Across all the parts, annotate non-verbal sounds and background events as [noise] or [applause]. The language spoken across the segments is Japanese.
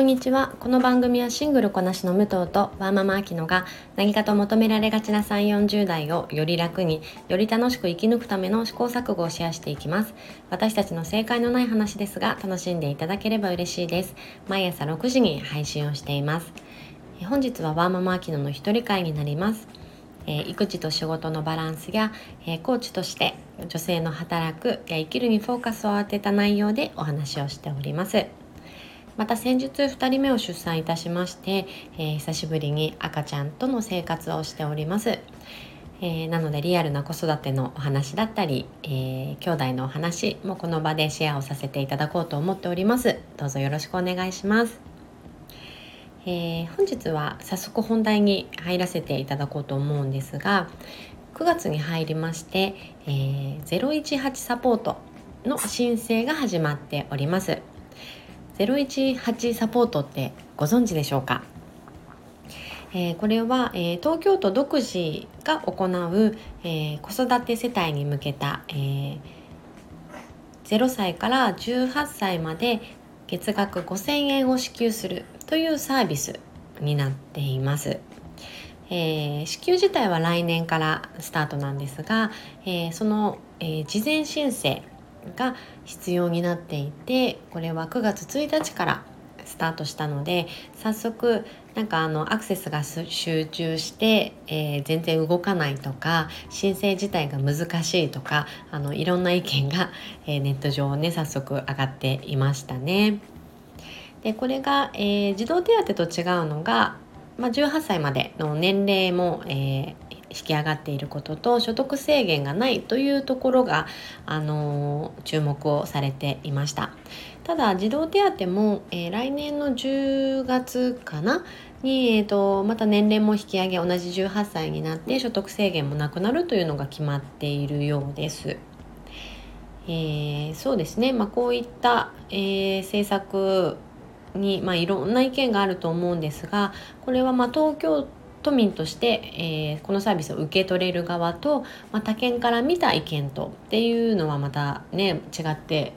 こんにちは。この番組はシングルこなしの武藤とワーママアキノが何かと求められがちな3 4 0代をより楽により楽しく生き抜くための試行錯誤をシェアしていきます。私たちの正解のない話ですが楽しんでいただければ嬉しいです。毎朝6時に配信をしています。本日はワーママアキノの一人会になります。え育児と仕事のバランスや、えコーチとして女性の働くや生きるにフォーカスを当てた内容でお話をしております。また先日2人目を出産いたしまして、えー、久しぶりに赤ちゃんとの生活をしております。えー、なのでリアルな子育てのお話だったり、えー、兄弟のお話もこの場でシェアをさせていただこうと思っております。どうぞよろしくお願いします。えー、本日は早速本題に入らせていただこうと思うんですが9月に入りまして、えー、018サポートの申請が始まっております。018サポートってご存知でしょうか？えー、これは、えー、東京都独自が行う、えー、子育て世帯に向けた、えー、0歳から18歳まで月額5000円を支給するというサービスになっています。えー、支給自体は来年からスタートなんですが、えー、その、えー、事前申請が必要になっていてこれは9月1日からスタートしたので早速なんかあのアクセスが集中して、えー、全然動かないとか申請自体が難しいとかあのいろんな意見が、えー、ネット上ね早速上がっていましたね。でこれが、えー、児童手当と違うのが、まあ、18歳までの年齢も、えー、引き上がっていることと所得制限がないというところが、あの注目をされていましたただ児童手当も、えー、来年の10月かなに、えーと、また年齢も引き上げ同じ18歳になって所得制限もなくなるというのが決まっているようです。えー、そうですね、まあ、こういった、えー、政策に、まあ、いろんな意見があると思うんですがこれはま東京都民として、えー、このサービスを受け取れる側と、まあ、他県から見た意見とっていうのはまたね違って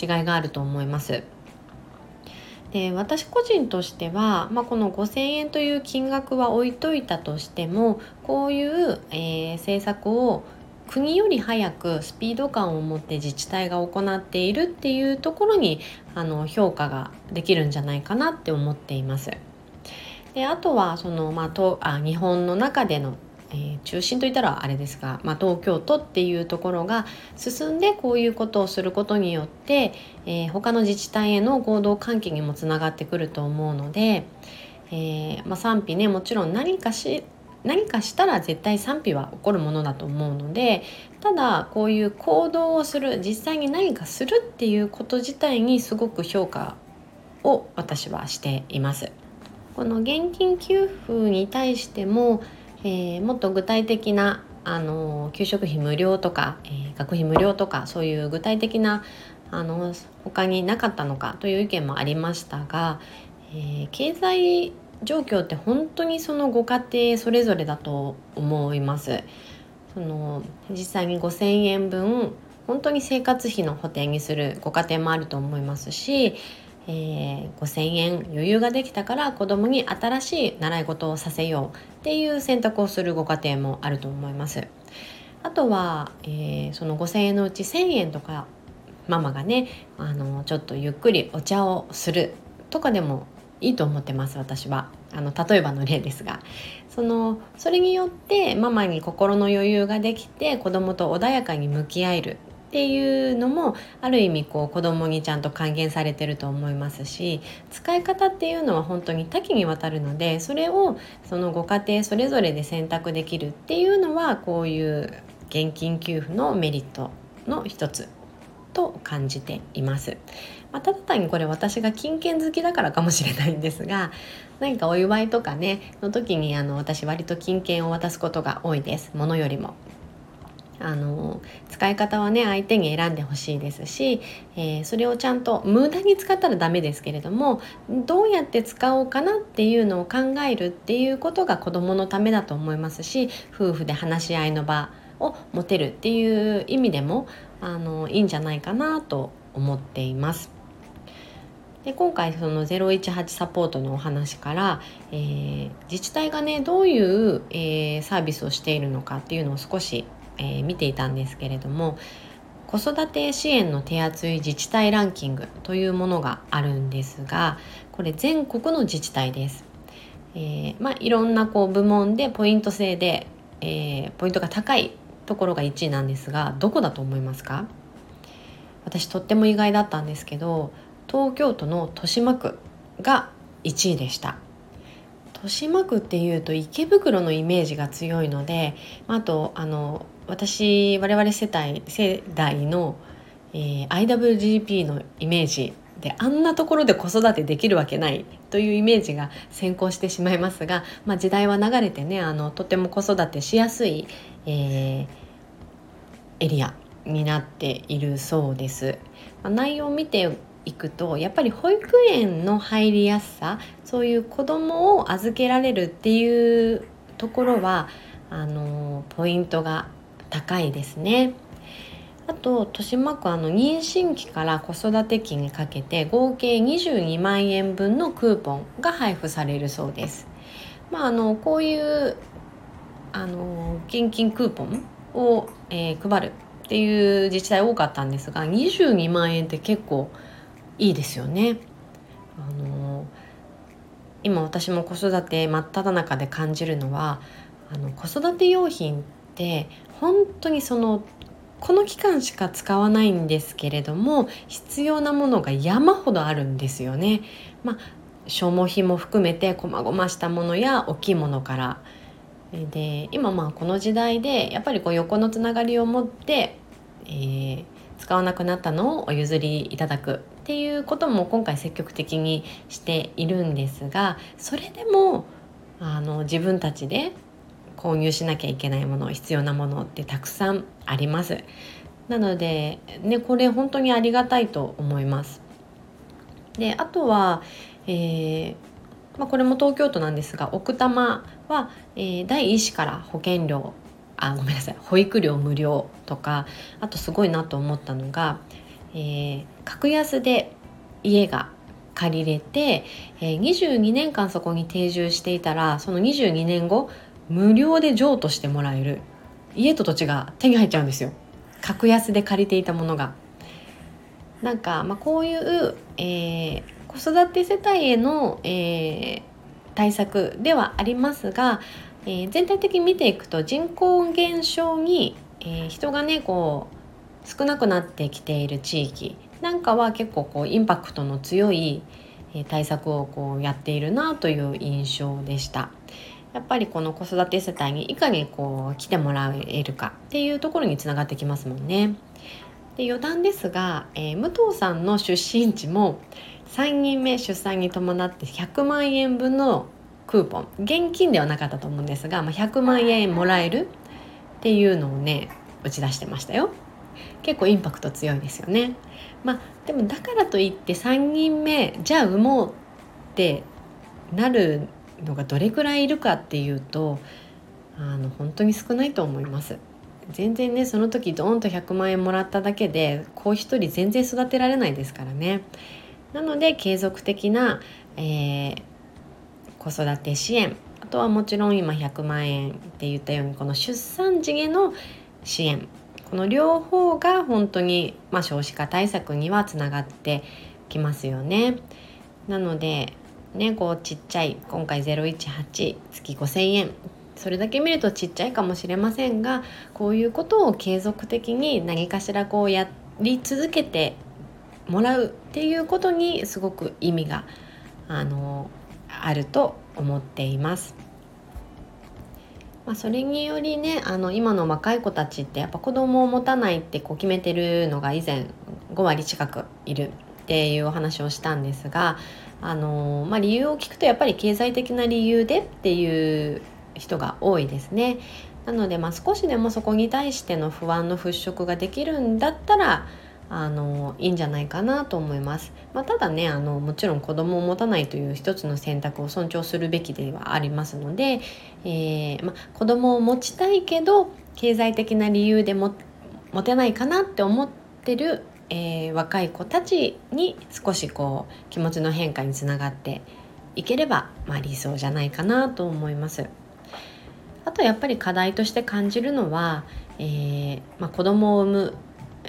違いがあると思います。で私個人としては、まあ、この5,000円という金額は置いといたとしてもこういう、えー、政策を国より早くスピード感を持って自治体が行っているっていうところにあの評価ができるんじゃないかなって思っています。であとはその、まあ、とあ日本の中での、えー、中心といったらあれですが、まあ、東京都っていうところが進んでこういうことをすることによって、えー、他の自治体への合同関係にもつながってくると思うので、えー、まあ、賛否ねもちろん何かし何かしたら絶対賛否は起こるものだと思うのでただこういう行動をする実際に何かするっていうこと自体にすごく評価を私はしています。この現金給付に対しても、えー、もっと具体的なあの給食費無料とか、えー、学費無料とかそういう具体的なあの他になかったのかという意見もありましたが、えー、経済状況って本当にそのご家庭それぞれだと思います。その実際に5,000円分本当に生活費の補填にするご家庭もあると思いますしえー、5,000円余裕ができたから子供に新しい習い事をさせようっていう選択をするご家庭もあると思います。あとは、えー、その5,000円のうち1,000円とかママがねあのちょっとゆっくりお茶をするとかでもいいと思ってます私は。あの例えばの例ですが。そのそれによってママに心の余裕ができて子供と穏やかに向き合える。っていうのもある意味こう子供にちゃんと還元されてると思いますし使い方っていうのは本当に多岐にわたるのでそれをそのご家庭それぞれで選択できるっていうのはこういう現金給付のメリットの一つと感じています。まあ、ただ単にこれ私が金券好きだからかもしれないんですが [laughs] 何かお祝いとかねの時にあの私割と金券を渡すことが多いですものよりもあの使い方はね相手に選んでほしいですし、えー、それをちゃんと無駄に使ったらダメですけれどもどうやって使おうかなっていうのを考えるっていうことが子どものためだと思いますし夫婦で話し合いの場を持てるっていう意味でもあのいいんじゃないかなと思っています。で今回その018サポートのお話から、えー、自治体がねどういう、えー、サービスをしているのかっていうのを少し、えー、見ていたんですけれども子育て支援の手厚い自治体ランキングというものがあるんですがこれ全国の自治体です。えーまあ、いろんなこう部門でポイント制で、えー、ポイントが高いところが1位なんですがどこだと思いますか？私とっても意外だったんですけど東京都の豊島区が1位でした豊島区っていうと池袋のイメージが強いのであとあの私我々世帯世代の、えー、IWGP のイメージであんなところで子育てできるわけないというイメージが先行してしまいますが、まあ、時代は流れてねあのとても子育てしやすい、えー、エリアになっているそうです。まあ、内容を見ていくとやっぱり保育園の入りやすさそういう子どもを預けられるっていうところはあのポイントが高いですね。あと豊島区あの妊娠期から子育て期にかけて合計22万円分のクーポンが配布されるそうです。まあ、あのこういうあの現金クーポンを、えー、配るっていう自治体多かったんですが22万円って結構いいですよね。あの今私も子育て真っ只中で感じるのはあの子育て用品って本当にそのこの期間しか使わないんですけれども必要なものが山ほどあるんですよね。まあ消耗品も含めて細々したものや大きいものからで今まあこの時代でやっぱりこう横のつながりを持って、えー、使わなくなったのをお譲りいただくっていうことも今回積極的にしているんですがそれでもあの自分たちで購入しなきゃいけないもの必要なものってたくさんあります。なので、ね、これ本当にありがたいと思います。であとは、えーまあ、これも東京都なんですが奥多摩は、えー、第1子から保険料あごめんなさい保育料無料とかあとすごいなと思ったのが、えー、格安で家が借りれて、えー、22年間そこに定住していたらその22年後無料で譲渡してもらえる家と土地が手に入っちゃうんですよ格安で借りていたものが。なんか、まあ、こういう、えー、子育て世帯への、えー、対策ではありますが、えー、全体的に見ていくと人口減少に、え人がねこう少なくなってきている地域なんかは結構こうインパクトの強い対策をこうやっているなという印象でした。やっぱりこの子育て世帯にいかにこう来てもらえるかっていうところにつながってきますもんね。で余談ですが、えー、武藤さんの出身地も3人目出産に伴って100万円分のクーポン現金ではなかったと思うんですが、まあ、100万円もらえるっていうのをね打ち出してましたよ。結構インパクト強いですよね。まあでもだからといって3人目じゃあ産もうってなるのがどれくらいいるかっていうとあの本当に少ないと思います。全然ねその時ドーンと100万円もらっただけで子一人全然育てられないですからね。なので継続的な、えー、子育て支援あとはもちろん今100万円って言ったようにこの出産時への支援この両方が本当に、まあ、少子化対策にはつながってきますよね。なのでねこうちっちゃい今回018月5,000円それだけ見るとちっちゃいかもしれませんがこういうことを継続的に何かしらこうやり続けてもらうっていうことにすごく意味があのあると思っています。まあ、それによりねあの今の若い子たちってやっぱ子供を持たないってこう決めてるのが以前5割近くいるっていうお話をしたんですがあのまあ、理由を聞くとやっぱり経済的な理由でっていう人が多いですね。なので、まあ、少しでもそこに対しての不安の払拭ができるんだったらあのいいんじゃないかなと思います。まあ、ただねあのもちろん子供を持たないという一つの選択を尊重するべきではありますので、えーまあ、子供を持ちたいけど経済的な理由でも持てないかなって思ってるえー、若い子たちに少しこう気持ちの変化につながっていければ、まあ、理想じゃないかなと思います。あとやっぱり課題として感じるのは、えーまあ、子供を産む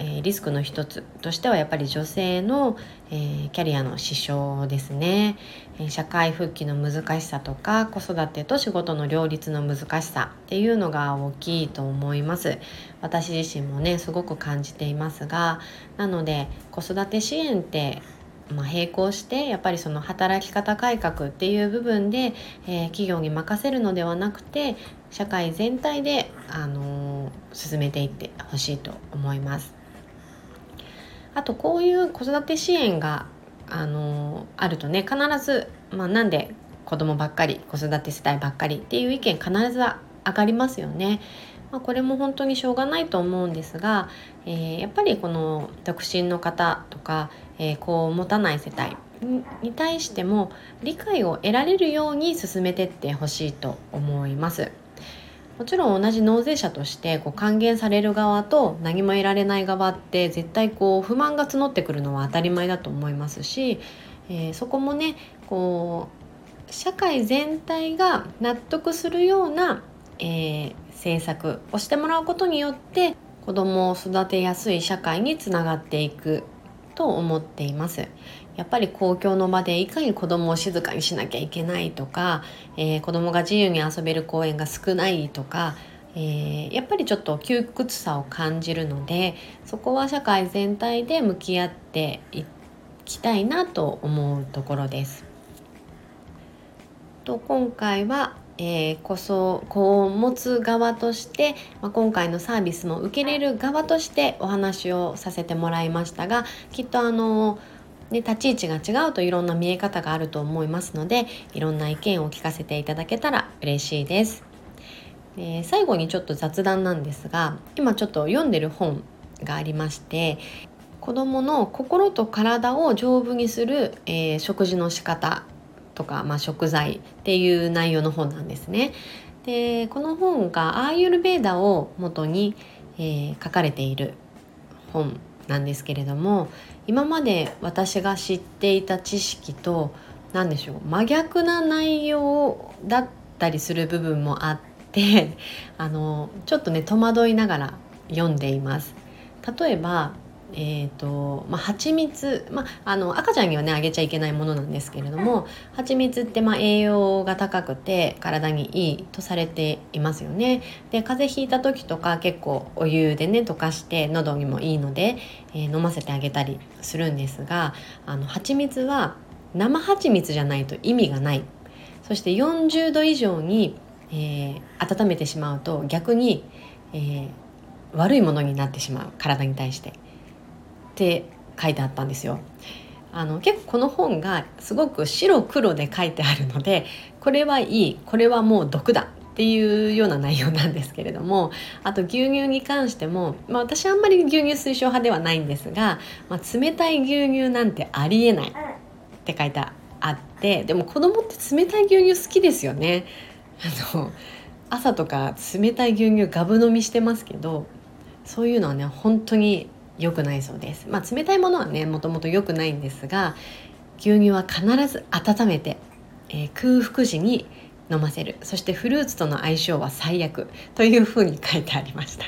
えー、リスクの一つとしてはやっぱり女性の、えー、キャリアの支障ですね、え、社会復帰の難しさとか子育てと仕事の両立の難しさっていうのが大きいと思います私自身もねすごく感じていますがなので子育て支援ってまあ、並行してやっぱりその働き方改革っていう部分で、えー、企業に任せるのではなくて社会全体で、あのー、進めていってほしいと思います。あとこういう子育て支援があのあるとね必ず、まあ、なんで子供ばっかり子育て世代ばっかりっていう意見必ず上がりますよね。まあ、これも本当にしょうがないと思うんですが、えー、やっぱりこの独身の方とか、えー、子を持たない世帯に対しても理解を得られるように進めてってほしいと思います。もちろん同じ納税者としてこう還元される側と何も得られない側って絶対こう不満が募ってくるのは当たり前だと思いますし、えー、そこもねこう社会全体が納得するような、えー、政策をしてもらうことによって子どもを育てやすい社会につながっていくと思っています。やっぱり公共の場でいかに子供を静かにしなきゃいけないとか、えー、子供が自由に遊べる公園が少ないとか、えー、やっぱりちょっと窮屈さを感じるのでそこは社会全体で向き合っていきたいなと思うところです。と今回はえー、こそ子を持つ側として、まあ、今回のサービスも受けれる側としてお話をさせてもらいましたがきっとあのね、立ち位置が違うといろんな見え方があると思いますのでいろんな意見を聞かせていただけたら嬉しいです。え、最後にちょっと雑談なんですが今ちょっと読んでる本がありまして子どもの心と体を丈夫にする、えー、食事の仕方とか、まあ、食材っていう内容の本なんですね。でこの本がアーユルベーダを元に、えー、書かれている本なんですけれども今まで私が知っていた知識と何でしょう真逆な内容だったりする部分もあって [laughs] あのちょっとね戸惑いながら読んでいます。例えばえーとまあ、蜂蜜、まあ、あの赤ちゃんにはねあげちゃいけないものなんですけれども蜂蜜ってまあ栄養が高くて体にいいとされていますよね。で風邪ひいた時とか結構お湯でね溶かして喉にもいいので、えー、飲ませてあげたりするんですがあの蜂蜜は生蜂蜜じゃないと意味がない。そして40度以上に、えー、温めてしまうと逆に、えー、悪いものになってしまう。体に対して。って書いてあったんですよ。あの結構この本がすごく白黒で書いてあるのでこれはいいこれはもう毒だっていうような内容なんですけれどもあと牛乳に関しても、まあ、私あんまり牛乳推奨派ではないんですが、まあ、冷たい牛乳なんてありえないって書いてあってでも子供って冷たい牛乳好きですよね。あの朝とか冷たい牛乳ガブ飲みしてますけどそういうのはね本当に良くないそうです。まあ、冷たいものはねもともと良くないんですが牛乳は必ず温めて、えー、空腹時に飲ませるそしてフルーツとの相性は最悪というふうに書いてありました。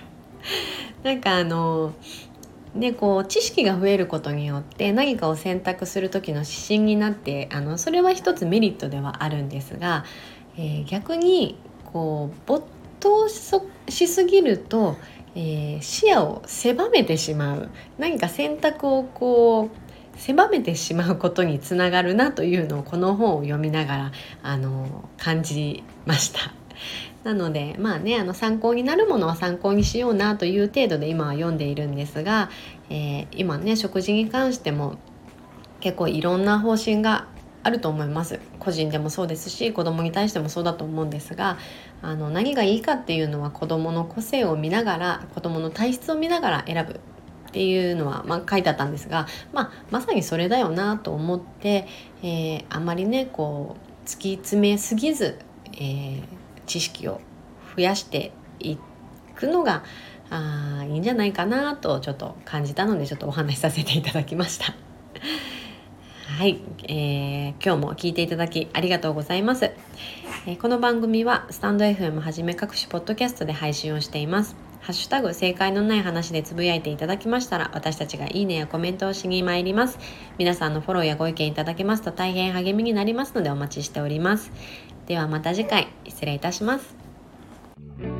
[laughs] なんかあのね、こう知識が増えることによって何かを選択する時の指針になってあのそれは一つメリットではあるんですが、えー、逆にこう没頭しすぎるとえー、視野を狭めてしまう何か選択をこう狭めてしまうことにつながるなというのをこの本を読みながらあの感じました。なのでまあねあの参考になるものは参考にしようなという程度で今は読んでいるんですが、えー、今ね食事に関しても結構いろんな方針があると思います個人でもそうですし子供に対してもそうだと思うんですがあの何がいいかっていうのは子供の個性を見ながら子供の体質を見ながら選ぶっていうのは、まあ、書いてあったんですが、まあ、まさにそれだよなと思って、えー、あんまりねこう突き詰めすぎず、えー、知識を増やしていくのがあいいんじゃないかなとちょっと感じたのでちょっとお話しさせていただきました。はい、えー、今日も聞いていただきありがとうございます、えー、この番組はスタンド FM はじめ各種ポッドキャストで配信をしています。ハッシュタグ正解のない話でつぶやいていただきましたら私たちがいいねやコメントをしに参ります。皆さんのフォローやご意見いただけますと大変励みになりますのでお待ちしております。ではまた次回失礼いたします。